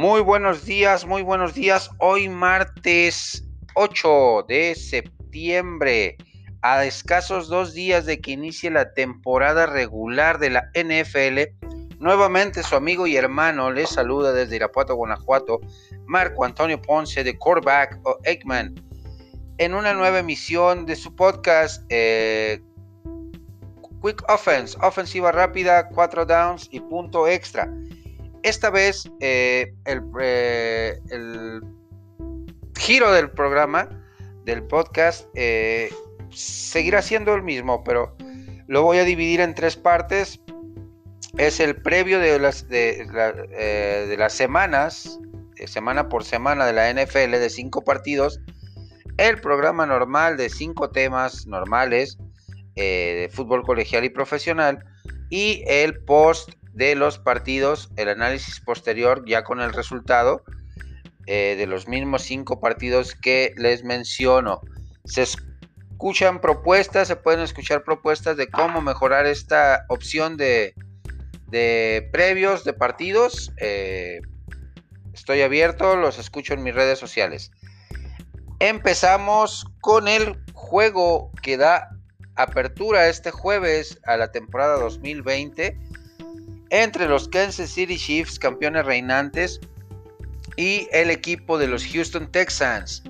Muy buenos días, muy buenos días. Hoy martes 8 de septiembre, a escasos dos días de que inicie la temporada regular de la NFL, nuevamente su amigo y hermano les saluda desde Irapuato, Guanajuato, Marco Antonio Ponce de Coreback o Eggman, en una nueva emisión de su podcast eh, Quick Offense, ofensiva rápida, cuatro downs y punto extra. Esta vez eh, eh, el, giro del programa, del podcast, eh, seguirá siendo el mismo, pero lo voy a dividir en tres partes. Es el previo de las, de, de las semanas, semana por semana de la NFL de cinco partidos. El programa normal de cinco temas normales de fútbol colegial y profesional. Y el post de los partidos, el análisis posterior ya con el resultado eh, de los mismos cinco partidos que les menciono. Se escuchan propuestas, se pueden escuchar propuestas de cómo mejorar esta opción de, de previos de partidos. Eh, estoy abierto, los escucho en mis redes sociales. Empezamos con el juego que da apertura este jueves a la temporada 2020 entre los Kansas City Chiefs, campeones reinantes, y el equipo de los Houston Texans,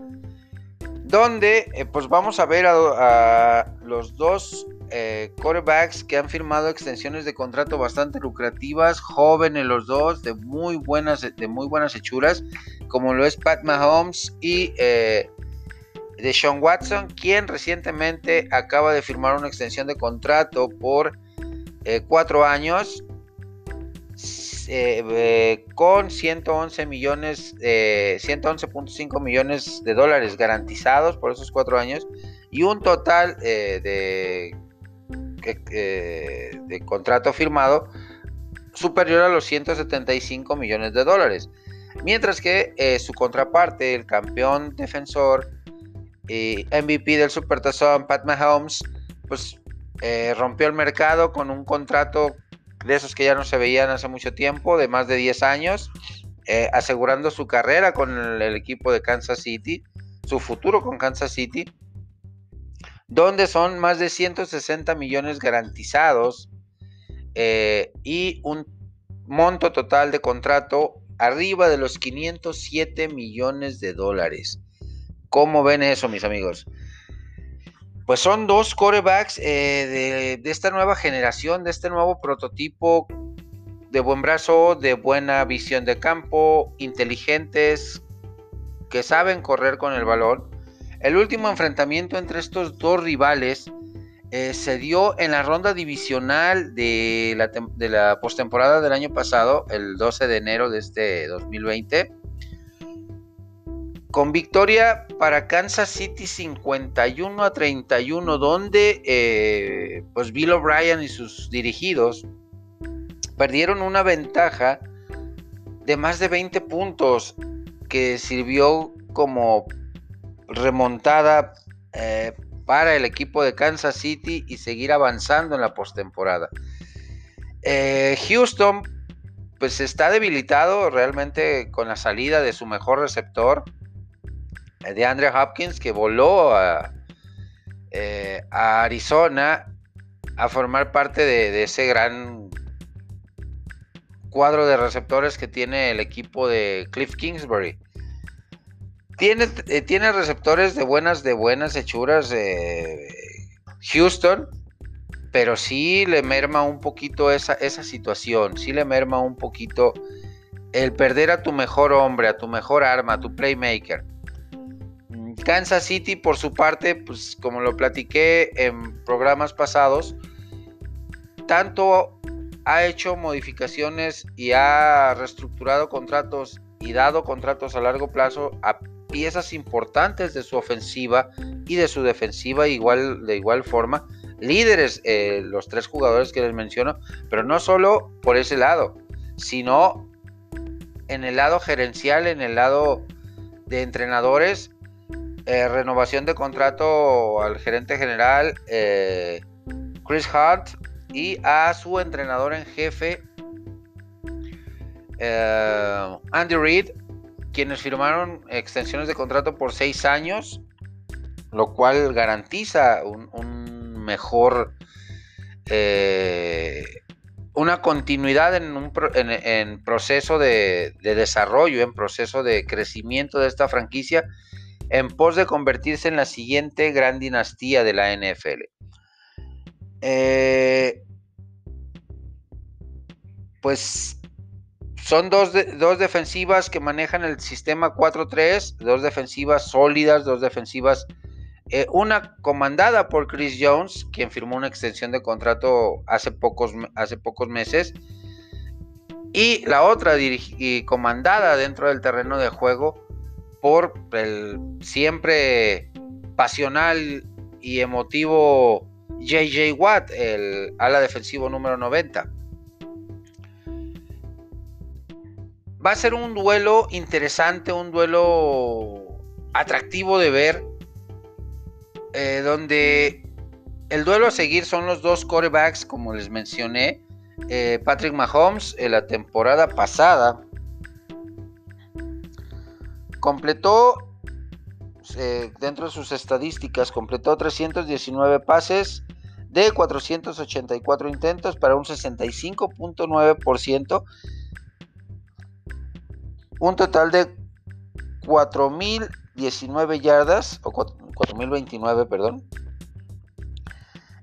donde eh, pues vamos a ver a, los dos eh, quarterbacks que han firmado extensiones de contrato bastante lucrativas, jóvenes los dos, de muy buenas, de muy buenas hechuras, como lo es Pat Mahomes y eh, de Sean Watson, quien recientemente acaba de firmar una extensión de contrato por cuatro años eh, eh, con 111 millones, 111.5 eh, millones de dólares garantizados por esos cuatro años y un total de, contrato firmado superior a los 175 millones de dólares. Mientras que su contraparte, el campeón defensor y MVP del Supertazón, Pat Mahomes, pues rompió el mercado con un contrato de esos que ya no se veían hace mucho tiempo, de más de 10 años, eh, asegurando su carrera con el, equipo de Kansas City, su futuro con Kansas City, donde son más de 160 millones garantizados eh, y un monto total de contrato arriba de los 507 millones de dólares. ¿Cómo ven eso, mis amigos? Pues son dos corebacks eh, de, esta nueva generación, de este nuevo prototipo de buen brazo, de buena visión de campo, inteligentes, que saben correr con el balón. El último enfrentamiento entre estos dos rivales eh, se dio en la ronda divisional de la, de la postemporada del año pasado, el 12 de enero de este 2020 con victoria para Kansas City 51 a 31, donde eh, pues Bill O'Brien y sus dirigidos perdieron una ventaja de más de 20 puntos que sirvió como remontada eh, para el equipo de Kansas City y seguir avanzando en la postemporada. Eh, Houston pues está debilitado realmente con la salida de su mejor receptor de Andrea Hopkins que voló eh, a, Arizona a formar parte de, ese gran cuadro de receptores que tiene el equipo de Cliff Kingsbury. Tiene, eh, tiene receptores de buenas, de buenas hechuras de Houston, pero sí le merma un poquito esa, esa situación, sí le merma un poquito el perder a tu mejor hombre, a tu mejor arma, a tu playmaker. Kansas City, por su parte, pues como lo platiqué en programas pasados, tanto ha hecho modificaciones y ha reestructurado contratos y dado contratos a largo plazo a piezas importantes de su ofensiva y de su defensiva igual, de igual forma. Líderes, eh, los tres jugadores que les menciono, pero no solo por ese lado, sino en el lado gerencial, en el lado de entrenadores eh, renovación de contrato al gerente general eh, Chris Hart y a su entrenador en jefe eh, Andy Reid, quienes firmaron extensiones de contrato por seis años, lo cual garantiza un, mejor, una continuidad en un proceso de, de, desarrollo, en proceso de crecimiento de esta franquicia, en pos de convertirse en la siguiente gran dinastía de la NFL. Eh, pues son dos, dos, defensivas que manejan el sistema 4-3, dos defensivas sólidas, dos defensivas, eh, una comandada por Chris Jones, quien firmó una extensión de contrato hace pocos, hace pocos meses, y la otra y comandada dentro del terreno de juego por el siempre pasional y emotivo JJ Watt, el ala defensivo número 90. Va a ser un duelo interesante, un duelo atractivo de ver, eh, donde el duelo a seguir son los dos corebacks, como les mencioné. Eh, Patrick Mahomes en la temporada pasada completó, eh, dentro de sus estadísticas, completó 319 pases de 484 intentos para un 65.9%, un total de 4.019 yardas, o 4.029, perdón,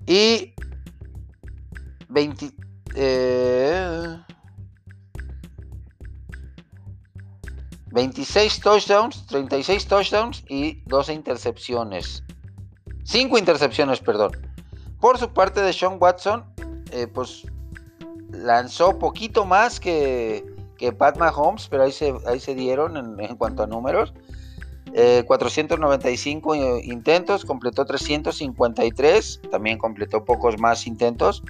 y 20, 26 touchdowns, 36 touchdowns y 12 intercepciones. 5 intercepciones, perdón. Por su parte de Sean Watson, eh, pues lanzó poquito más que, Pat Mahomes, pero ahí se, ahí se dieron en, cuanto a números. 495 eh, intentos, completó 353, también completó pocos más intentos,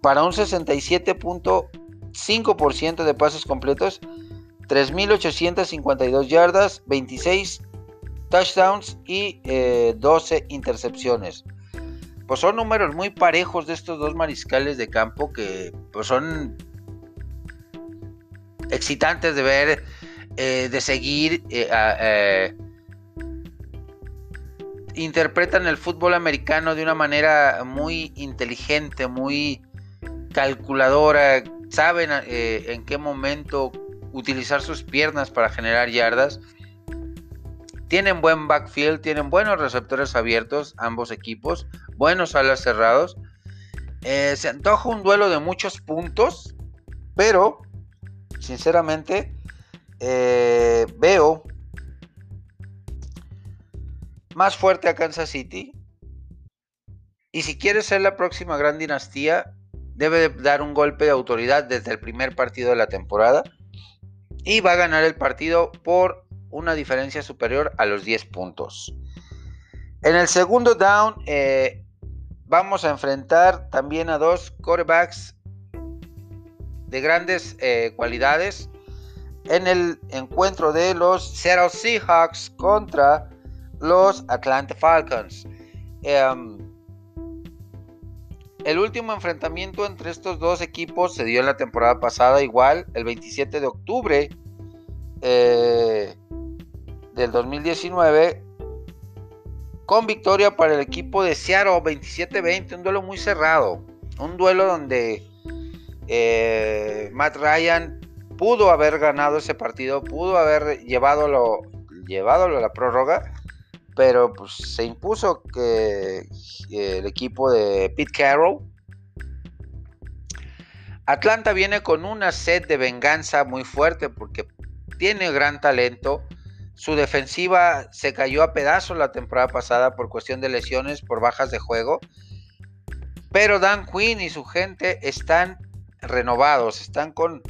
para un 67.5% de pases completos 3.852 yardas, 26 touchdowns y 12 eh, intercepciones. Pues son números muy parejos de estos dos mariscales de campo que pues son excitantes de ver, eh, de seguir. Eh, interpretan el fútbol americano de una manera muy inteligente, muy calculadora. Saben en qué momento utilizar sus piernas para generar yardas. Tienen buen backfield, tienen buenos receptores abiertos, ambos equipos, buenos alas cerrados. Eh, se antoja un duelo de muchos puntos, pero sinceramente eh, veo más fuerte a Kansas City. Y si quiere ser la próxima gran dinastía, debe dar un golpe de autoridad desde el primer partido de la temporada y va a ganar el partido por una diferencia superior a los 10 puntos. En el segundo down eh, vamos a enfrentar también a dos quarterbacks de grandes eh, cualidades en el encuentro de los Seattle Seahawks contra los Atlanta Falcons. Em, el último enfrentamiento entre estos dos equipos se dio en la temporada pasada, igual, el 27 de octubre eh, del 2019, con victoria para el equipo de Seattle 27-20, un duelo muy cerrado, un duelo donde eh, Matt Ryan pudo haber ganado ese partido, pudo haber llevado a la prórroga, pero pues, se impuso que el equipo de Pete Carroll. Atlanta viene con una sed de venganza muy fuerte porque tiene gran talento. Su defensiva se cayó a pedazos la temporada pasada por cuestión de lesiones, por bajas de juego. Pero Dan Quinn y su gente están renovados, están con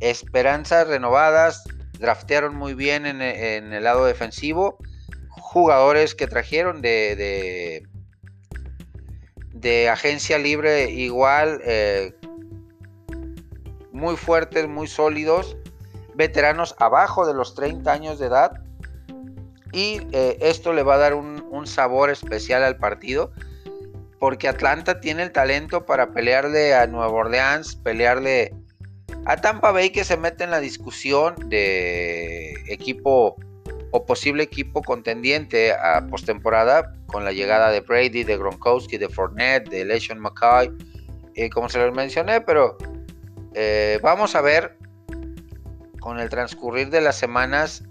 esperanzas renovadas, draftearon muy bien en, el lado defensivo jugadores que trajeron de, de, agencia libre igual, eh, muy fuertes, muy sólidos, veteranos abajo de los 30 años de edad. Y eh, esto le va a dar un, un sabor especial al partido porque Atlanta tiene el talento para pelearle a Nueva Orleans, pelearle A Tampa Bay que se mete en la discusión de equipo o posible equipo contendiente a postemporada con la llegada de Brady, de Gronkowski, de Fournette, de LeSean McCoy, eh, como se los mencioné, pero eh, vamos a ver con el transcurrir de las semanas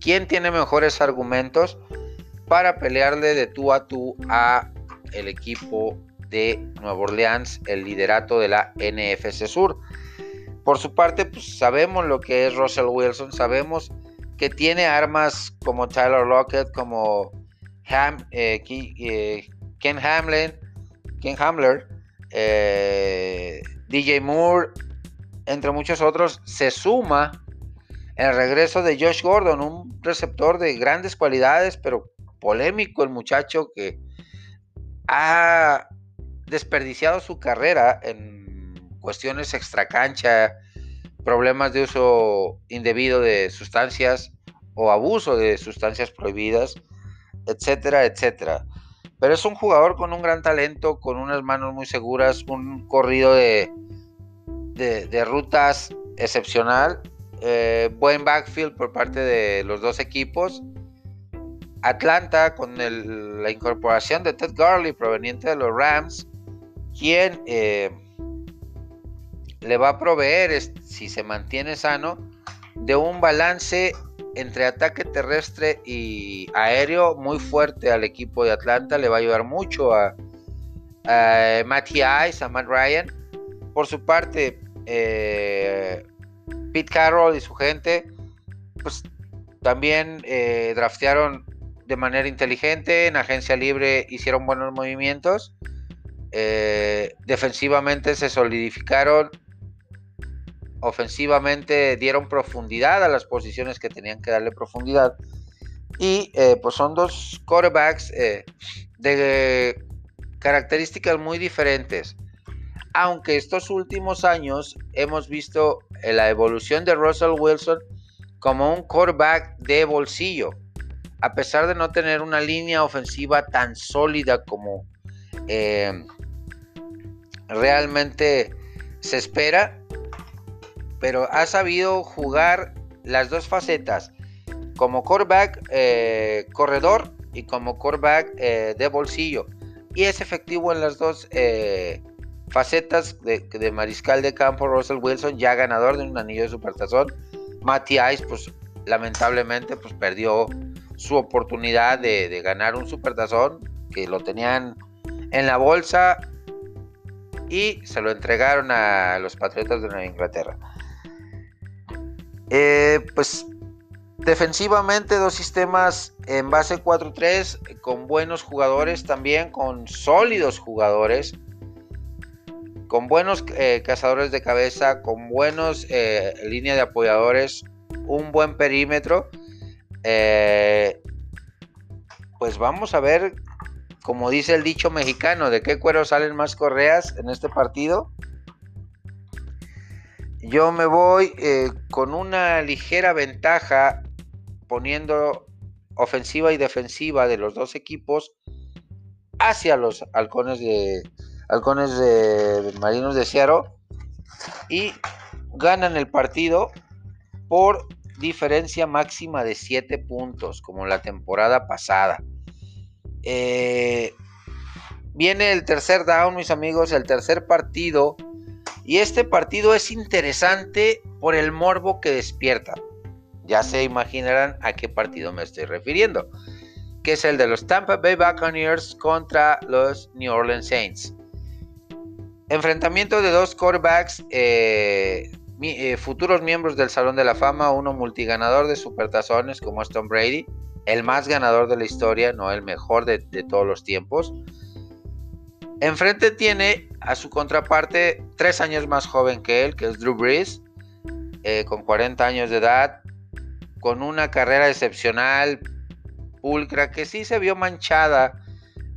quién tiene mejores argumentos para pelearle de tú a tú a el equipo de Nueva Orleans, el liderato de la NFC Sur. Por su parte, pues sabemos lo que es Russell Wilson, sabemos que tiene armas como Tyler Lockett, como eh, eh, Ken Hamlin, Ken Hamler, eh, DJ Moore, entre muchos otros, se suma el regreso de Josh Gordon, un receptor de grandes cualidades, pero polémico el muchacho que ha desperdiciado su carrera en cuestiones extracancha, problemas de uso indebido de sustancias o abuso de sustancias prohibidas, etcétera, etcétera. Pero es un jugador con un gran talento, con unas manos muy seguras, un corrido de, de, rutas excepcional, eh, buen backfield por parte de los dos equipos. Atlanta con la incorporación de Ted Gurley proveniente de los Rams, quien eh, le va a proveer, si se mantiene sano, de un balance entre ataque terrestre y aéreo muy fuerte al equipo de Atlanta. Le va a ayudar mucho a, a Matty Ice, a Matt Ryan. Por su parte, eh, Pete Carroll y su gente, pues también eh, draftearon de manera inteligente, en agencia libre hicieron buenos movimientos, eh, defensivamente se solidificaron ofensivamente dieron profundidad a las posiciones que tenían que darle profundidad. Y eh, pues son dos quarterbacks eh, de características muy diferentes. Aunque estos últimos años hemos visto eh, la evolución de Russell Wilson como un quarterback de bolsillo. A pesar de no tener una línea ofensiva tan sólida como realmente se espera, pero ha sabido jugar las dos facetas, como quarterback eh, corredor y como quarterback eh, de bolsillo. Y es efectivo en las dos eh, facetas de, mariscal de campo. Russell Wilson, ya ganador de un anillo de supertazón. Matty Ice, pues lamentablemente, pues perdió su oportunidad de, de ganar un supertazón que lo tenían en la bolsa y se lo entregaron a los Patriotas de Nueva Inglaterra. Eh, pues defensivamente dos sistemas en base 4-3 con buenos jugadores también, con sólidos jugadores, con buenos eh, cazadores de cabeza, con buenos eh, línea de apoyadores, un buen perímetro. pues vamos a ver, como dice el dicho mexicano, de qué cuero salen más correas en este partido. Yo me voy eh, con una ligera ventaja poniendo ofensiva y defensiva de los dos equipos hacia los halcones de halcones de marinos de Seattle y ganan el partido por diferencia máxima de 7 puntos como la temporada pasada. Eh, viene el tercer down mis amigos el tercer partido y este partido es interesante por el morbo que despierta. Ya se imaginarán a qué partido me estoy refiriendo, que es el de los Tampa Bay Buccaneers contra los New Orleans Saints. Enfrentamiento de dos quarterbacks, eh, eh, futuros miembros del Salón de la Fama, uno multiganador de supertazones como es Tom Brady, el más ganador de la historia, no el mejor de todos los tiempos Enfrente tiene a su contraparte tres años más joven que él, que es Drew Brees, eh, con 40 años de edad, con una carrera excepcional, pulcra, que sí se vio manchada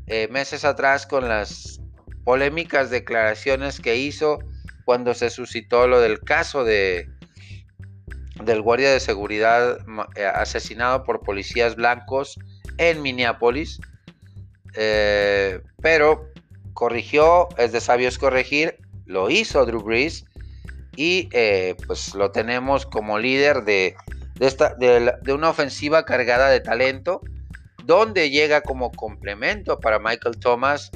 eh, meses atrás con las polémicas declaraciones que hizo cuando se suscitó lo del caso de del guardia de seguridad eh, asesinado por policías blancos en Minneapolis. pero corrigió, es de sabios corregir, lo hizo Drew Brees y eh, pues lo tenemos como líder de, esta, de, una ofensiva cargada de talento, donde llega como complemento para Michael Thomas,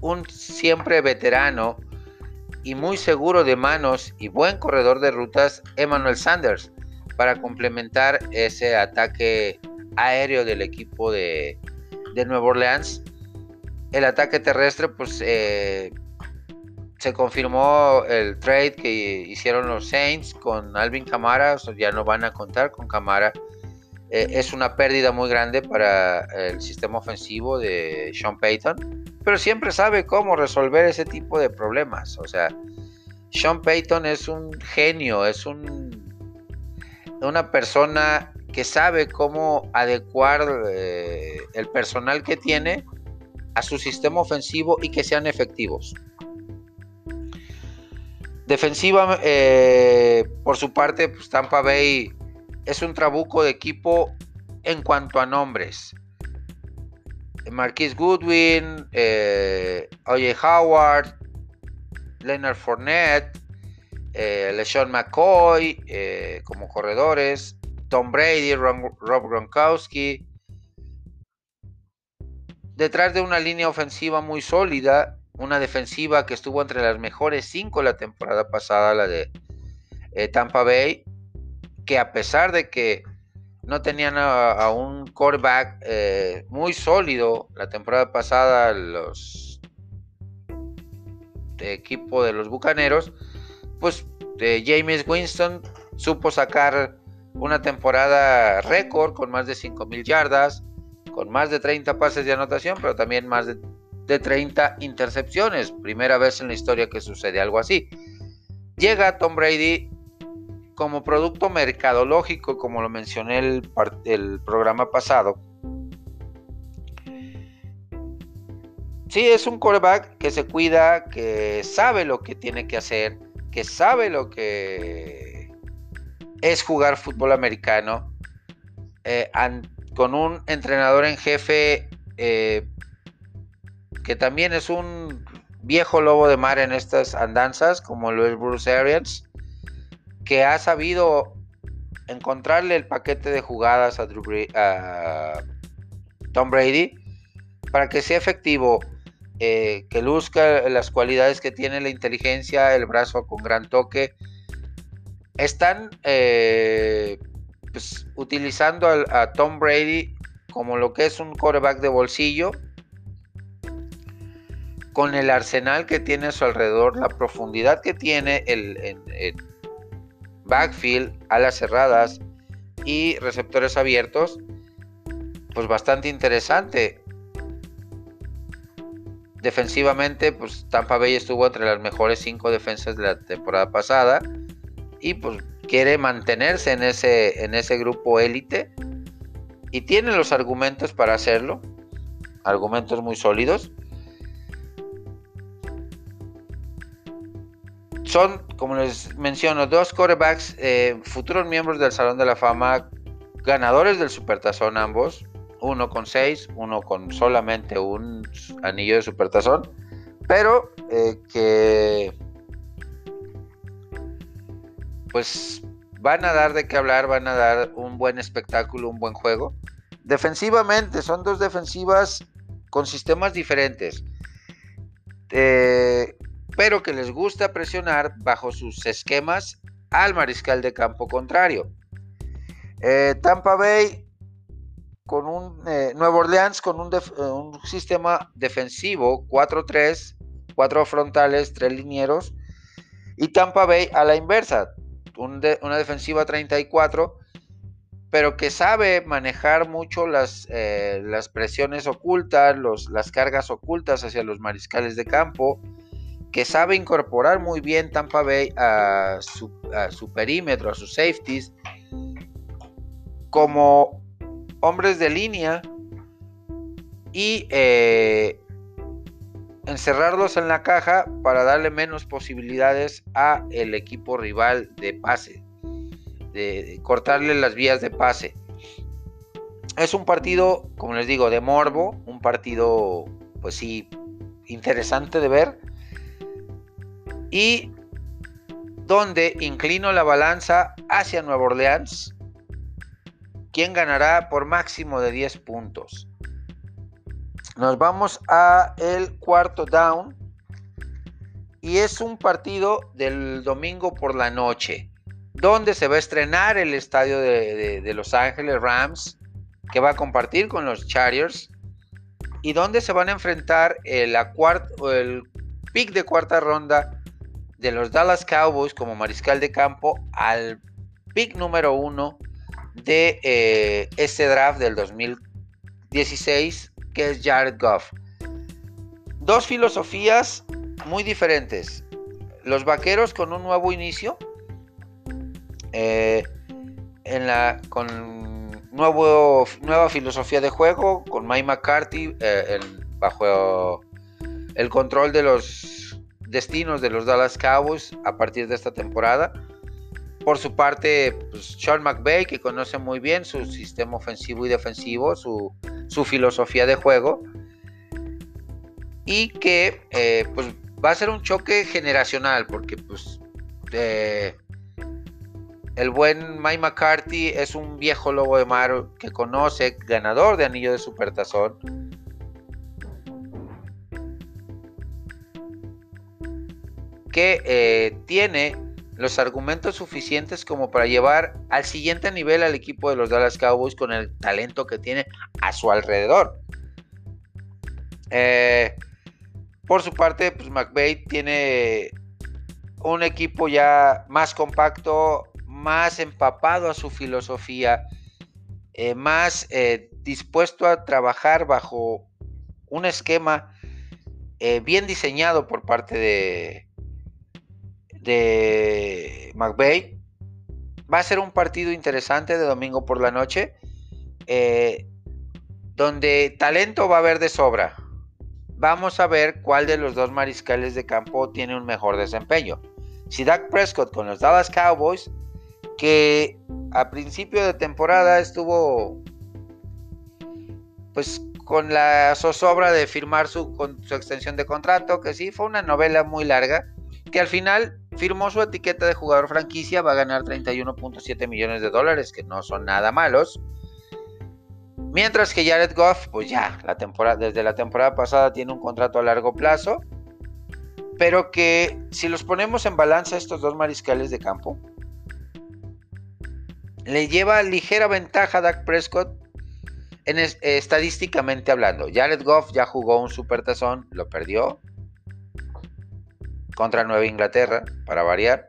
un siempre veterano y muy seguro de manos y buen corredor de rutas, Emmanuel Sanders, para complementar ese ataque aéreo del equipo de, de Nueva Orleans. El ataque terrestre, pues eh, se confirmó el trade que hicieron los Saints con Alvin Kamara, ya no van a contar con Kamara. Eh, es una pérdida muy grande para el sistema ofensivo de Sean Payton, pero siempre sabe cómo resolver ese tipo de problemas. O sea, Sean Payton es un genio, es un, una persona que sabe cómo adecuar eh, el personal que tiene a su sistema ofensivo y que sean efectivos. Defensiva, eh, por su parte, pues Tampa Bay es un trabuco de equipo en cuanto a nombres. Marquis Goodwin, eh, Oye Howard, Leonard Fournette, eh, LeSean McCoy eh, como corredores, Tom Brady, Rob Gronkowski. Detrás de una línea ofensiva muy sólida una defensiva que estuvo entre las mejores cinco la temporada pasada, la de eh, Tampa Bay, que a pesar de que no tenían a, un quarterback eh, muy sólido la temporada pasada, los de equipo de los Bucaneros, pues de James Winston supo sacar una temporada récord con más de 5.000 yardas, con más de 30 pases de anotación, pero también más de de 30 intercepciones. Primera vez en la historia que sucede algo así. Llega Tom Brady como producto mercadológico, como lo mencioné el, el programa pasado. Sí, es un quarterback que se cuida, que sabe lo que tiene que hacer, que sabe lo que es jugar fútbol americano, eh, con un entrenador en jefe eh, que también es un viejo lobo de mar en estas andanzas, como lo es Bruce Arians, que ha sabido encontrarle el paquete de jugadas a, Tom Brady para que sea efectivo, eh, que luzca las cualidades que tiene la inteligencia, el brazo con gran toque. Están eh, pues, utilizando a, Tom Brady como lo que es un quarterback de bolsillo con el arsenal que tiene a su alrededor, la profundidad que tiene el, backfield, alas cerradas y receptores abiertos, pues bastante interesante. Defensivamente, pues Tampa Bay estuvo entre las mejores cinco defensas de la temporada pasada y pues quiere mantenerse en ese, en ese grupo élite y tiene los argumentos para hacerlo, argumentos muy sólidos. son, como les menciono, dos quarterbacks, eh, futuros miembros del Salón de la Fama, ganadores del Supertazón ambos, uno con seis, uno con solamente un anillo de Supertazón, pero eh, que pues van a dar de qué hablar, van a dar un buen espectáculo, un buen juego. Defensivamente, son dos defensivas con sistemas diferentes. Eh, pero que les gusta presionar bajo sus esquemas al mariscal de campo contrario. Eh, Tampa Bay con un eh, Nuevo Orleans con un, eh, sistema defensivo 4-3, 4 frontales, 3 linieros y Tampa Bay a la inversa, una defensiva 34 pero que sabe manejar mucho las, las presiones ocultas, los, las cargas ocultas hacia los mariscales de campo, que sabe incorporar muy bien Tampa Bay a su, perímetro, a sus safeties, como hombres de línea y eh, encerrarlos en la caja para darle menos posibilidades a el equipo rival de pase, de cortarle las vías de pase. Es un partido, como les digo, de morbo, un partido, pues sí, interesante de ver y donde inclino la balanza hacia Nueva Orleans, quien ganará por máximo de 10 puntos. Nos vamos a el cuarto down. Y es un partido del domingo por la noche, donde se va a estrenar el estadio de, Los Ángeles Rams, que va a compartir con los Chargers, y donde se van a enfrentar el, pick de cuarta ronda de los Dallas Cowboys como mariscal de campo al pick número uno de eh, este draft del 2016, que es Jared Goff. Dos filosofías muy diferentes. Los vaqueros con un nuevo inicio, eh, en la, con nuevo, nueva filosofía de juego, con Mike McCarthy eh, bajo el control de los destinos de los Dallas Cowboys a partir de esta temporada. Por su parte, pues, Sean McVay, que conoce muy bien su sistema ofensivo y defensivo, su, filosofía de juego, y que eh, pues, va a ser un choque generacional, porque pues, el buen Mike McCarthy es un viejo lobo de mar que conoce, ganador de anillo de supertazón. Que eh, tiene los argumentos suficientes como para llevar al siguiente nivel al equipo de los Dallas Cowboys con el talento que tiene a su alrededor. Eh, por su parte, pues McVeigh tiene un equipo ya más compacto, más empapado a su filosofía, eh, más dispuesto a trabajar bajo un esquema bien diseñado por parte de, de McVeigh. Va a ser un partido interesante de domingo por la noche, eh, donde talento va a haber de sobra. Vamos a ver cuál de los dos mariscales de campo tiene un mejor desempeño. Si Dak Prescott con los Dallas Cowboys, que a principio de temporada estuvo pues con la zozobra de firmar su, su extensión de contrato, que sí fue una novela muy larga, que al final firmó su etiqueta de jugador franquicia, va a ganar 31.7 millones de dólares, que no son nada malos. Mientras que Jared Goff, pues ya, la temporada, desde la temporada pasada tiene un contrato a largo plazo, pero que si los ponemos en balanza estos dos mariscales de campo, le lleva ligera ventaja a Dak Prescott en estadísticamente hablando. Jared Goff ya jugó un supertazón, lo perdió contra Nueva Inglaterra, para variar.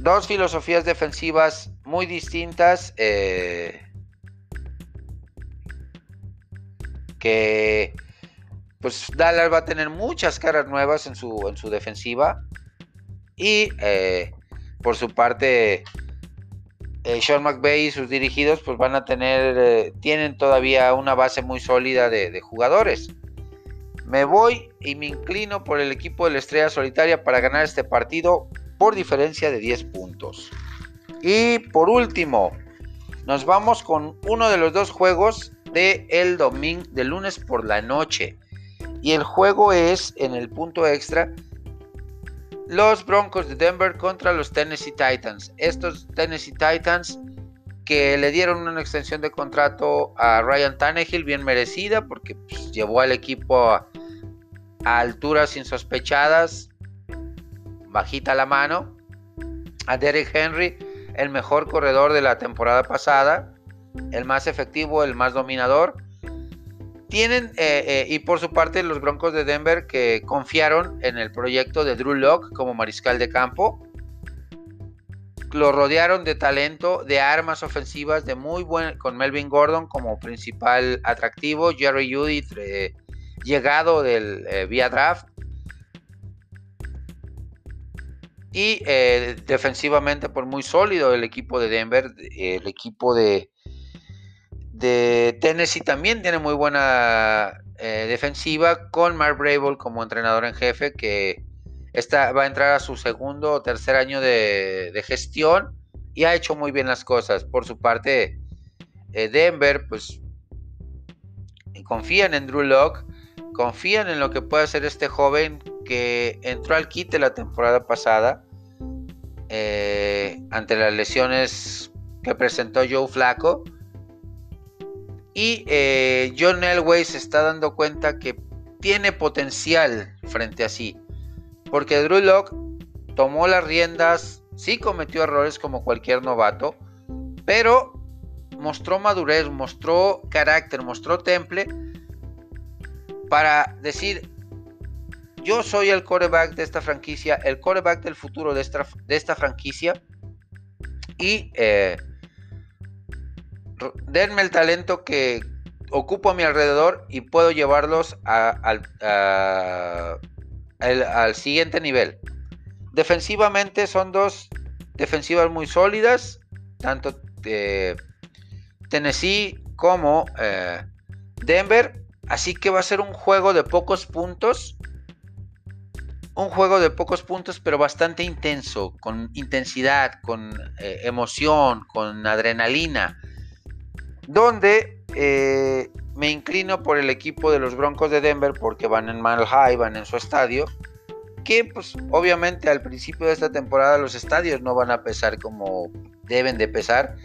Dos filosofías defensivas muy distintas. Eh, que pues Dallas va a tener muchas caras nuevas en su, en su defensiva. Y eh, por su parte, eh, Sean McVay y sus dirigidos pues van a tener, tienen todavía una base muy sólida de jugadores. Me voy y me inclino por el equipo de la Estrella Solitaria para ganar este partido por diferencia de 10 puntos. Y por último, nos vamos con uno de los dos juegos de el domingo, de lunes por la noche. Y el juego es en el punto extra los Broncos de Denver contra los Tennessee Titans. Estos Tennessee Titans que le dieron una extensión de contrato a Ryan Tannehill bien merecida porque pues, llevó al equipo a, alturas insospechadas, bajita la mano, a Derek Henry, el mejor corredor de la temporada pasada, el más efectivo, el más dominador. Tienen, eh, eh, y por su parte, los Broncos de Denver que confiaron en el proyecto de Drew Locke como mariscal de campo. Lo rodearon de talento, de armas ofensivas, de muy buen, con Melvin Gordon como principal atractivo, Jerry Judy llegado del eh, vía draft. Y eh, defensivamente, por muy sólido el equipo de Denver, el equipo de, de Tennessee también tiene muy buena eh, defensiva con Mark Brable como entrenador en jefe que está, va a entrar a su segundo o tercer año de, gestión y ha hecho muy bien las cosas. Por su parte, Denver, pues confían en Drew Locke confían en lo que puede hacer este joven que entró al quite la temporada pasada eh, ante las lesiones que presentó Joe Flaco. Y eh, John Elway se está dando cuenta que tiene potencial frente a sí. Porque Drew Locke tomó las riendas, sí cometió errores como cualquier novato, pero mostró madurez, mostró carácter, mostró temple para decir, yo soy el coreback de esta franquicia, el coreback del futuro de esta, franquicia. Y eh, denme el talento que ocupo a mi alrededor y puedo llevarlos al, siguiente nivel. Defensivamente son dos defensivas muy sólidas, tanto eh, Tennessee como eh, Denver. Así que va a ser un juego de pocos puntos. Un juego de pocos puntos, pero bastante intenso, con intensidad, con eh, emoción, con adrenalina. Donde me inclino por el equipo de los Broncos de Denver porque van en Mile High, van en su estadio que pues obviamente al principio de esta temporada los estadios no van a pesar como deben de pesar.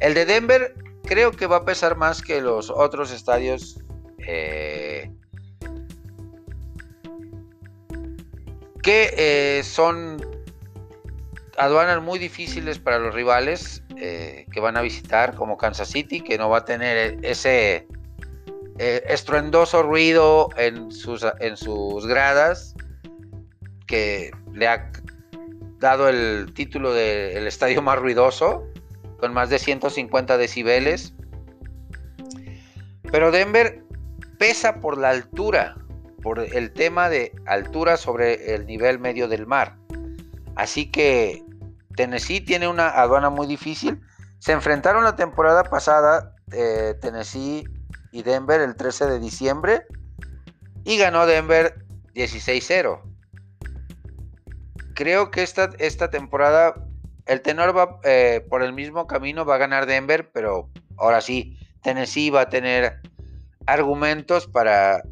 El de Denver creo que va a pesar más que los otros estadios. Eh, que eh, son aduanas muy difíciles para los rivales eh, que van a visitar, como Kansas City, que no va a tener ese estruendoso ruido en sus, en sus gradas que le ha dado el título del estadio más ruidoso, con más de 150 decibeles. Pero Denver pesa por la altura, por el tema de altura sobre el nivel medio del mar. Así que Tennessee tiene una aduana muy difícil. Se enfrentaron la temporada pasada eh, Tennessee y Denver el 13 de diciembre y ganó Denver 16-0 creo que esta, esta temporada el tenor va eh, por el mismo camino, va a ganar Denver, pero ahora sí, Tennessee va a tener argumentos para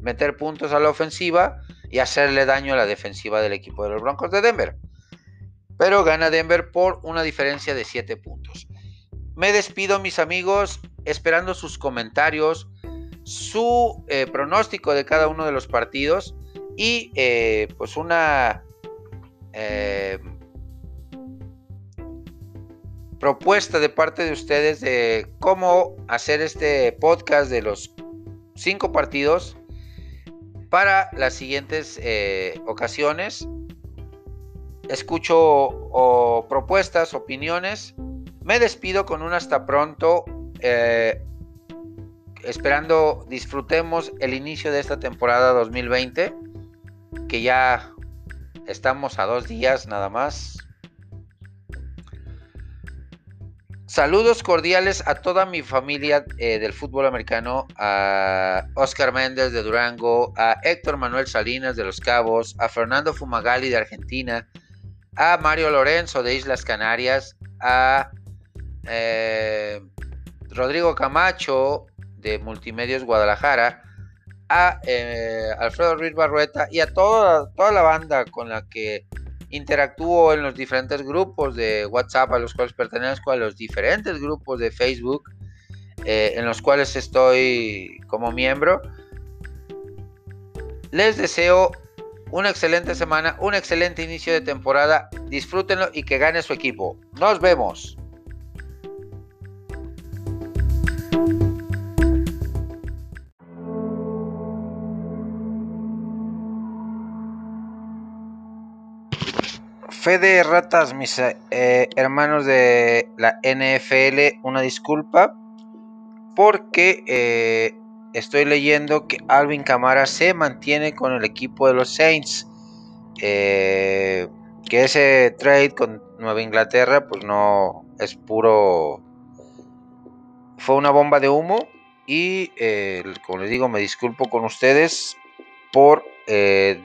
meter puntos a la ofensiva y hacerle daño a la defensiva del equipo de los Broncos de Denver. Pero gana Denver por una diferencia de 7 puntos. Me despido mis amigos esperando sus comentarios, su eh, pronóstico de cada uno de los partidos y eh, pues una eh, propuesta de parte de ustedes de cómo hacer este podcast de los cinco partidos para las siguientes ocasiones. Escucho propuestas, opiniones. Me despido con un hasta pronto. Eh, esperando disfrutemos el inicio de esta temporada 2020. Que ya Estamos a dos días nada más. Saludos cordiales a toda mi familia eh, del fútbol americano, a Oscar Méndez de Durango, a Héctor Manuel Salinas de Los Cabos, a Fernando Fumagali de Argentina, a Mario Lorenzo de Islas Canarias, a eh, Rodrigo Camacho de Multimedios Guadalajara, a eh, Alfredo Ruiz Barrueta y a toda, toda la banda con la que interactúo en los diferentes grupos de WhatsApp a los cuales pertenezco, a los diferentes grupos de Facebook eh, en los cuales estoy como miembro. Les deseo una excelente semana, un excelente inicio de temporada. Disfrútenlo y que gane su equipo. Nos vemos. Fe de ratas, mis eh, hermanos de la NFL, una disculpa porque eh, estoy leyendo que Alvin Camara se mantiene con el equipo de los Saints. Eh, que ese trade con Nueva Inglaterra, pues no es puro. Fue una bomba de humo. Y como les digo, me disculpo con ustedes por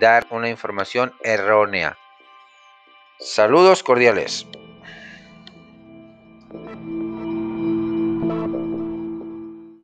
dar una información errónea. Saludos cordiales.